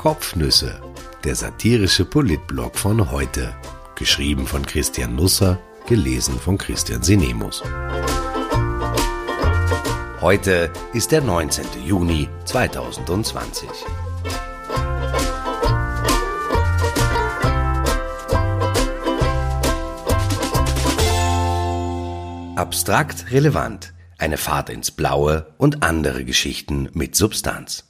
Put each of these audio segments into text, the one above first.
Kopfnüsse, der satirische Politblog von heute. Geschrieben von Christian Nusser, gelesen von Christian Sinemus. Heute ist der 19. Juni 2020. Abstrakt relevant. Eine Fahrt ins Blaue und andere Geschichten mit Substanz.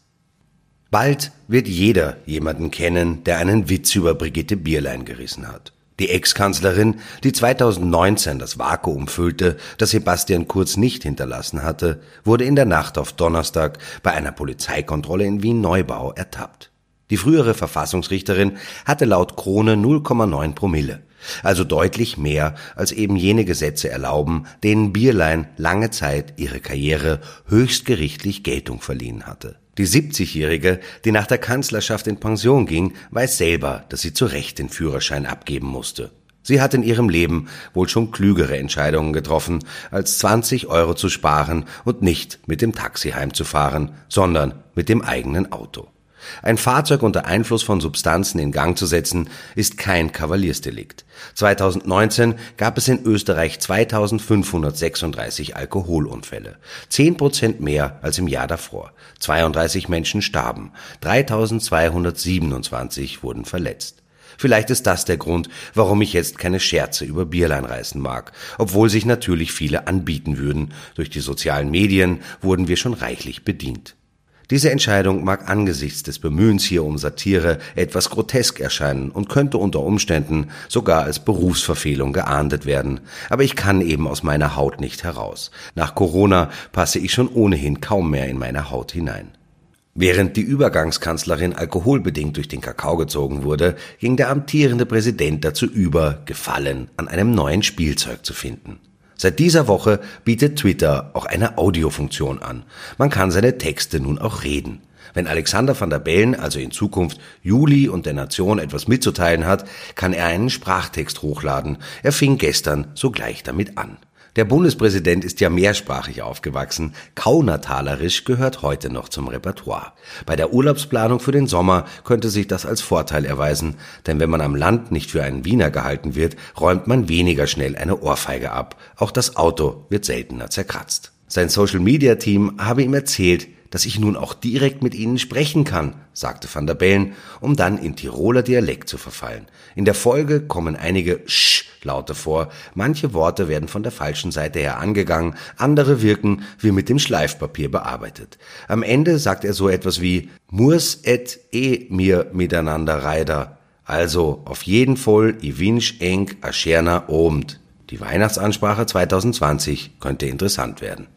Bald wird jeder jemanden kennen, der einen Witz über Brigitte Bierlein gerissen hat. Die Ex-Kanzlerin, die 2019 das Vakuum füllte, das Sebastian Kurz nicht hinterlassen hatte, wurde in der Nacht auf Donnerstag bei einer Polizeikontrolle in Wien-Neubau ertappt. Die frühere Verfassungsrichterin hatte laut Krone 0,9 Promille, also deutlich mehr, als eben jene Gesetze erlauben, denen Bierlein lange Zeit ihre Karriere höchstgerichtlich Geltung verliehen hatte. Die 70-Jährige, die nach der Kanzlerschaft in Pension ging, weiß selber, dass sie zu Recht den Führerschein abgeben musste. Sie hat in ihrem Leben wohl schon klügere Entscheidungen getroffen, als 20 Euro zu sparen und nicht mit dem Taxi heimzufahren, sondern mit dem eigenen Auto. Ein Fahrzeug unter Einfluss von Substanzen in Gang zu setzen, ist kein Kavaliersdelikt. 2019 gab es in Österreich 2536 Alkoholunfälle. 10 Prozent mehr als im Jahr davor. 32 Menschen starben. 3227 wurden verletzt. Vielleicht ist das der Grund, warum ich jetzt keine Scherze über Bierlein reißen mag, obwohl sich natürlich viele anbieten würden. Durch die sozialen Medien wurden wir schon reichlich bedient. Diese Entscheidung mag angesichts des Bemühens hier um Satire etwas grotesk erscheinen und könnte unter Umständen sogar als Berufsverfehlung geahndet werden. Aber ich kann eben aus meiner Haut nicht heraus. Nach Corona passe ich schon ohnehin kaum mehr in meine Haut hinein. Während die Übergangskanzlerin alkoholbedingt durch den Kakao gezogen wurde, ging der amtierende Präsident dazu über, Gefallen an einem neuen Spielzeug zu finden. Seit dieser Woche bietet Twitter auch eine Audiofunktion an. Man kann seine Texte nun auch reden. Wenn Alexander van der Bellen also in Zukunft Juli und der Nation etwas mitzuteilen hat, kann er einen Sprachtext hochladen. Er fing gestern sogleich damit an. Der Bundespräsident ist ja mehrsprachig aufgewachsen. Kaunertalerisch gehört heute noch zum Repertoire. Bei der Urlaubsplanung für den Sommer könnte sich das als Vorteil erweisen, denn wenn man am Land nicht für einen Wiener gehalten wird, räumt man weniger schnell eine Ohrfeige ab. Auch das Auto wird seltener zerkratzt. Sein Social-Media-Team habe ihm erzählt, dass ich nun auch direkt mit Ihnen sprechen kann, sagte van der Bellen, um dann in Tiroler Dialekt zu verfallen. In der Folge kommen einige Sch-Laute vor, manche Worte werden von der falschen Seite her angegangen, andere wirken wie mit dem Schleifpapier bearbeitet. Am Ende sagt er so etwas wie Murs et e mir miteinander reider. Also auf jeden Fall i winsch eng a scherner Omt. Die Weihnachtsansprache 2020 könnte interessant werden.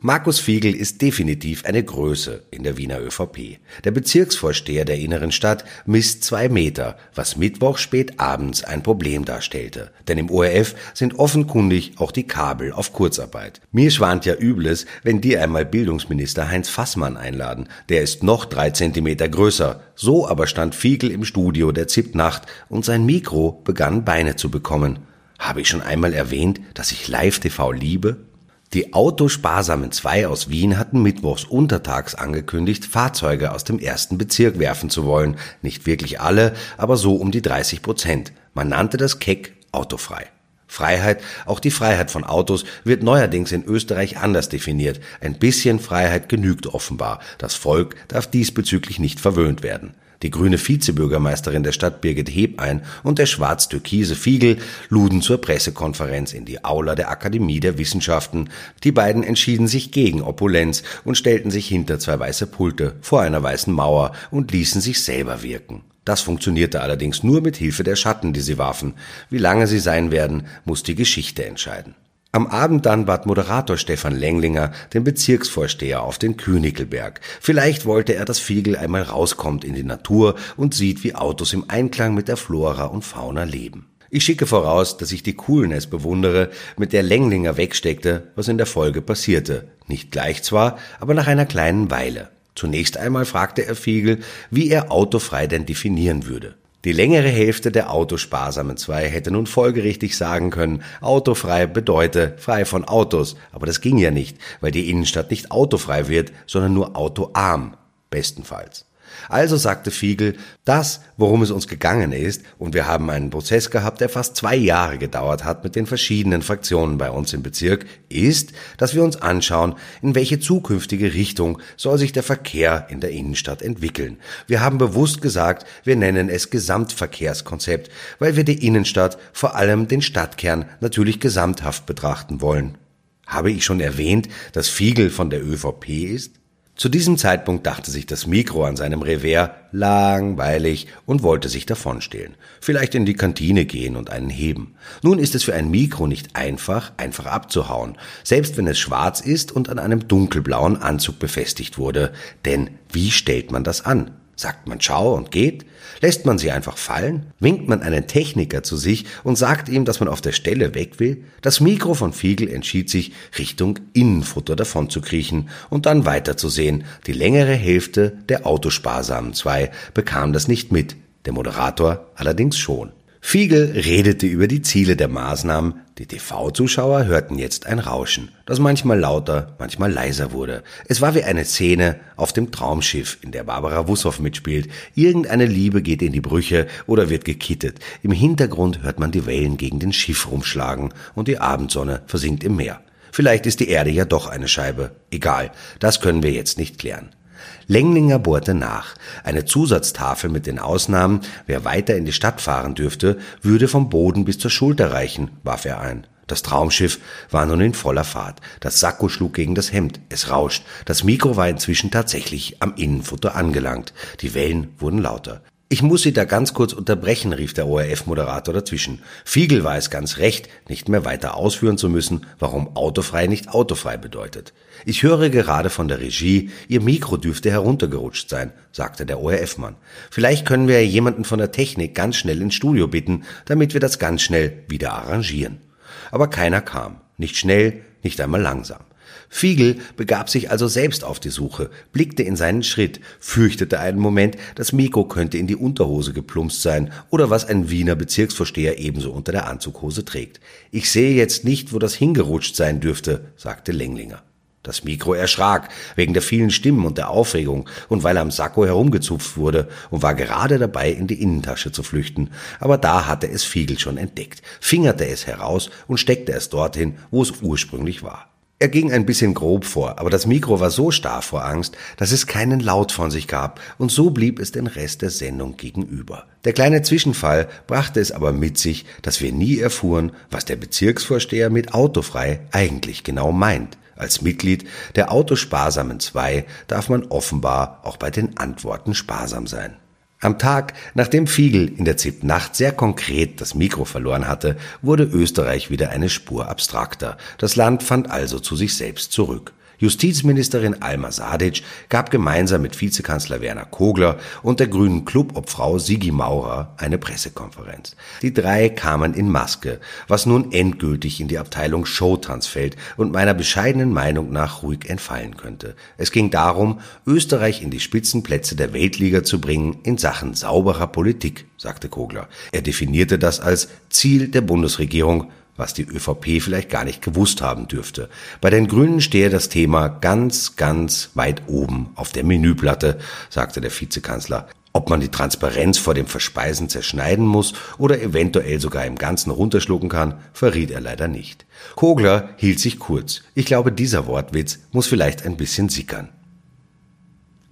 Markus Fiegel ist definitiv eine Größe in der Wiener ÖVP. Der Bezirksvorsteher der inneren Stadt misst zwei Meter, was Mittwoch spät abends ein Problem darstellte. Denn im ORF sind offenkundig auch die Kabel auf Kurzarbeit. Mir schwant ja Übles, wenn die einmal Bildungsminister Heinz Fassmann einladen. Der ist noch drei Zentimeter größer. So aber stand Fiegel im Studio der ZIP Nacht und sein Mikro begann Beine zu bekommen. Habe ich schon einmal erwähnt, dass ich Live-TV liebe? Die Autosparsamen 2 aus Wien hatten mittwochs untertags angekündigt, Fahrzeuge aus dem ersten Bezirk werfen zu wollen. Nicht wirklich alle, aber so um die 30 Prozent. Man nannte das keck autofrei. Freiheit, auch die Freiheit von Autos, wird neuerdings in Österreich anders definiert. Ein bisschen Freiheit genügt offenbar. Das Volk darf diesbezüglich nicht verwöhnt werden. Die grüne Vizebürgermeisterin der Stadt Birgit Hebein und der schwarz-türkise Fiegel luden zur Pressekonferenz in die Aula der Akademie der Wissenschaften. Die beiden entschieden sich gegen Opulenz und stellten sich hinter zwei weiße Pulte vor einer weißen Mauer und ließen sich selber wirken. Das funktionierte allerdings nur mit Hilfe der Schatten, die sie warfen. Wie lange sie sein werden, muss die Geschichte entscheiden. Am Abend dann bat Moderator Stefan Lenglinger den Bezirksvorsteher auf den Königelberg. Vielleicht wollte er, dass Fiegel einmal rauskommt in die Natur und sieht, wie Autos im Einklang mit der Flora und Fauna leben. Ich schicke voraus, dass ich die Coolness bewundere, mit der Lenglinger wegsteckte, was in der Folge passierte. Nicht gleich zwar, aber nach einer kleinen Weile. Zunächst einmal fragte er Fiegel, wie er autofrei denn definieren würde. Die längere Hälfte der autosparsamen zwei hätte nun folgerichtig sagen können, autofrei bedeute frei von Autos, aber das ging ja nicht, weil die Innenstadt nicht autofrei wird, sondern nur autoarm, bestenfalls. Also sagte Fiegel, das, worum es uns gegangen ist, und wir haben einen Prozess gehabt, der fast zwei Jahre gedauert hat mit den verschiedenen Fraktionen bei uns im Bezirk, ist, dass wir uns anschauen, in welche zukünftige Richtung soll sich der Verkehr in der Innenstadt entwickeln. Wir haben bewusst gesagt, wir nennen es Gesamtverkehrskonzept, weil wir die Innenstadt, vor allem den Stadtkern, natürlich gesamthaft betrachten wollen. Habe ich schon erwähnt, dass Fiegel von der ÖVP ist? Zu diesem Zeitpunkt dachte sich das Mikro an seinem Revers langweilig und wollte sich davonstehlen. Vielleicht in die Kantine gehen und einen heben. Nun ist es für ein Mikro nicht einfach, einfach abzuhauen, selbst wenn es schwarz ist und an einem dunkelblauen Anzug befestigt wurde. Denn wie stellt man das an? Sagt man Ciao und geht? Lässt man sie einfach fallen? Winkt man einen Techniker zu sich und sagt ihm, dass man auf der Stelle weg will? Das Mikro von Fiegel entschied sich, Richtung Innenfutter davon zu kriechen und dann weiterzusehen. Die längere Hälfte der Autosparsamen zwei bekam das nicht mit, der Moderator allerdings schon. Fiegel redete über die Ziele der Maßnahmen, die TV-Zuschauer hörten jetzt ein Rauschen, das manchmal lauter, manchmal leiser wurde. Es war wie eine Szene auf dem Traumschiff, in der Barbara Wussow mitspielt. Irgendeine Liebe geht in die Brüche oder wird gekittet. Im Hintergrund hört man die Wellen gegen den Schiff rumschlagen und die Abendsonne versinkt im Meer. Vielleicht ist die Erde ja doch eine Scheibe. Egal, das können wir jetzt nicht klären. Lenglinger bohrte nach. Eine Zusatztafel mit den Ausnahmen, wer weiter in die Stadt fahren dürfte, würde vom Boden bis zur Schulter reichen, warf er ein. Das Traumschiff war nun in voller Fahrt. Das Sakko schlug gegen das Hemd. Es rauscht. Das Mikro war inzwischen tatsächlich am Innenfutter angelangt. Die Wellen wurden lauter. Ich muss Sie da ganz kurz unterbrechen, rief der ORF-Moderator dazwischen. Fiegel war es ganz recht, nicht mehr weiter ausführen zu müssen, warum autofrei nicht autofrei bedeutet. Ich höre gerade von der Regie, Ihr Mikro dürfte heruntergerutscht sein, sagte der ORF-Mann. Vielleicht können wir jemanden von der Technik ganz schnell ins Studio bitten, damit wir das ganz schnell wieder arrangieren. Aber keiner kam. Nicht schnell, nicht einmal langsam. Fiegel begab sich also selbst auf die Suche, blickte in seinen Schritt, fürchtete einen Moment, das Mikro könnte in die Unterhose geplumpst sein oder was ein Wiener Bezirksvorsteher ebenso unter der Anzughose trägt. Ich sehe jetzt nicht, wo das hingerutscht sein dürfte, sagte Lenglinger. Das Mikro erschrak wegen der vielen Stimmen und der Aufregung und weil am Sakko herumgezupft wurde und war gerade dabei, in die Innentasche zu flüchten. Aber da hatte es Fiegel schon entdeckt, fingerte es heraus und steckte es dorthin, wo es ursprünglich war. Er ging ein bisschen grob vor, aber das Mikro war so starr vor Angst, dass es keinen Laut von sich gab, und so blieb es den Rest der Sendung gegenüber. Der kleine Zwischenfall brachte es aber mit sich, dass wir nie erfuhren, was der Bezirksvorsteher mit autofrei eigentlich genau meint. Als Mitglied der Autosparsamen 2 darf man offenbar auch bei den Antworten sparsam sein. Am Tag, nachdem Fiegel in der ZIP-Nacht sehr konkret das Mikro verloren hatte, wurde Österreich wieder eine Spur abstrakter. Das Land fand also zu sich selbst zurück. Justizministerin Alma Sadic gab gemeinsam mit Vizekanzler Werner Kogler und der grünen Clubobfrau Sigi Maurer eine Pressekonferenz. Die drei kamen in Maske, was nun endgültig in die Abteilung Showtanz fällt und meiner bescheidenen Meinung nach ruhig entfallen könnte. Es ging darum, Österreich in die Spitzenplätze der Weltliga zu bringen in Sachen sauberer Politik, sagte Kogler. Er definierte das als Ziel der Bundesregierung was die ÖVP vielleicht gar nicht gewusst haben dürfte. Bei den Grünen stehe das Thema ganz, ganz weit oben auf der Menüplatte, sagte der Vizekanzler. Ob man die Transparenz vor dem Verspeisen zerschneiden muss oder eventuell sogar im Ganzen runterschlucken kann, verriet er leider nicht. Kogler hielt sich kurz. Ich glaube, dieser Wortwitz muss vielleicht ein bisschen sickern.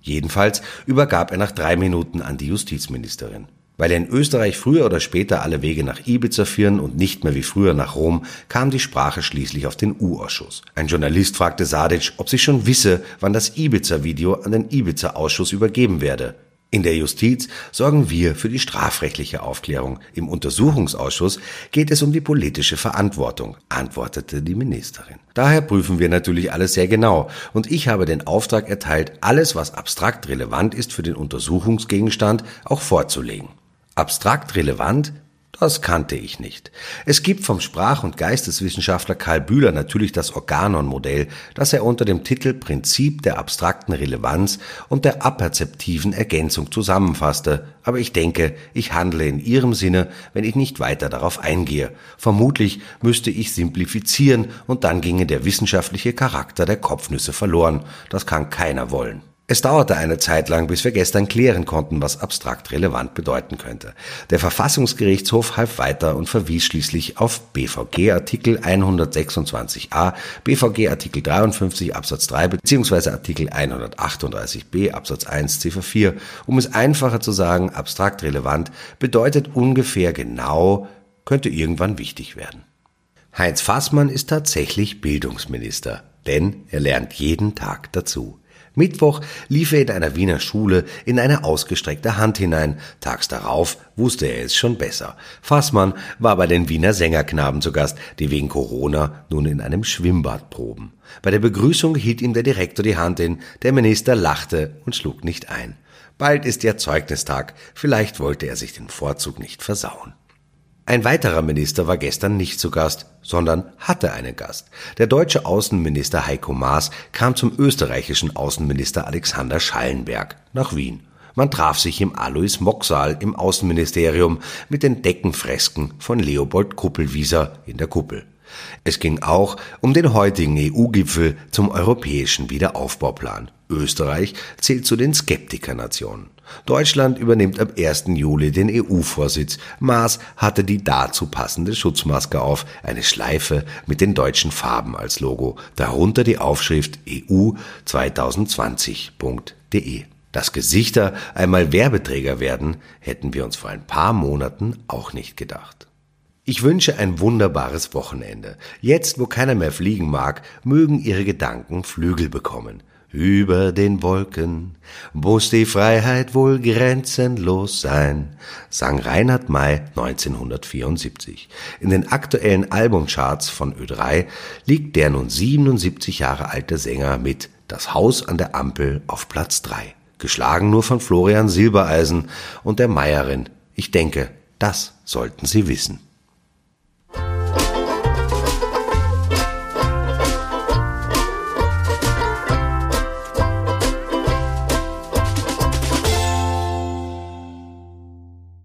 Jedenfalls übergab er nach drei Minuten an die Justizministerin. Weil in Österreich früher oder später alle Wege nach Ibiza führen und nicht mehr wie früher nach Rom, kam die Sprache schließlich auf den U-Ausschuss. Ein Journalist fragte Sadic, ob sie schon wisse, wann das Ibiza-Video an den Ibiza-Ausschuss übergeben werde. In der Justiz sorgen wir für die strafrechtliche Aufklärung. Im Untersuchungsausschuss geht es um die politische Verantwortung, antwortete die Ministerin. Daher prüfen wir natürlich alles sehr genau. Und ich habe den Auftrag erteilt, alles, was abstrakt relevant ist für den Untersuchungsgegenstand, auch vorzulegen. Abstrakt relevant das kannte ich nicht. Es gibt vom Sprach- und Geisteswissenschaftler Karl Bühler natürlich das Organon-Modell, das er unter dem Titel Prinzip der abstrakten Relevanz und der aperzeptiven Ergänzung zusammenfasste, aber ich denke, ich handle in Ihrem Sinne, wenn ich nicht weiter darauf eingehe. Vermutlich müsste ich simplifizieren und dann ginge der wissenschaftliche Charakter der Kopfnüsse verloren. Das kann keiner wollen. Es dauerte eine Zeit lang, bis wir gestern klären konnten, was abstrakt relevant bedeuten könnte. Der Verfassungsgerichtshof half weiter und verwies schließlich auf BVG Artikel 126a, BVG Artikel 53 Absatz 3 bzw. Artikel 138b Absatz 1 Ziffer 4. Um es einfacher zu sagen, abstrakt relevant bedeutet ungefähr genau, könnte irgendwann wichtig werden. Heinz Fassmann ist tatsächlich Bildungsminister, denn er lernt jeden Tag dazu. Mittwoch lief er in einer Wiener Schule in eine ausgestreckte Hand hinein. Tags darauf wusste er es schon besser. Fassmann war bei den Wiener Sängerknaben zu Gast, die wegen Corona nun in einem Schwimmbad proben. Bei der Begrüßung hielt ihm der Direktor die Hand hin. Der Minister lachte und schlug nicht ein. Bald ist ja Zeugnistag. Vielleicht wollte er sich den Vorzug nicht versauen. Ein weiterer Minister war gestern nicht zu Gast, sondern hatte einen Gast. Der deutsche Außenminister Heiko Maas kam zum österreichischen Außenminister Alexander Schallenberg nach Wien. Man traf sich im Alois Mock-Saal im Außenministerium mit den Deckenfresken von Leopold Kuppelwieser in der Kuppel. Es ging auch um den heutigen EU-Gipfel zum europäischen Wiederaufbauplan. Österreich zählt zu den Skeptikernationen. Deutschland übernimmt ab 1. Juli den EU-Vorsitz. Maas hatte die dazu passende Schutzmaske auf, eine Schleife mit den deutschen Farben als Logo, darunter die Aufschrift EU 2020.de. Dass Gesichter einmal Werbeträger werden, hätten wir uns vor ein paar Monaten auch nicht gedacht. Ich wünsche ein wunderbares Wochenende. Jetzt, wo keiner mehr fliegen mag, mögen Ihre Gedanken Flügel bekommen. Über den Wolken muss die Freiheit wohl grenzenlos sein, sang Reinhard May 1974. In den aktuellen Albumcharts von Ö3 liegt der nun 77 Jahre alte Sänger mit Das Haus an der Ampel auf Platz 3, geschlagen nur von Florian Silbereisen und der Meierin. Ich denke, das sollten Sie wissen.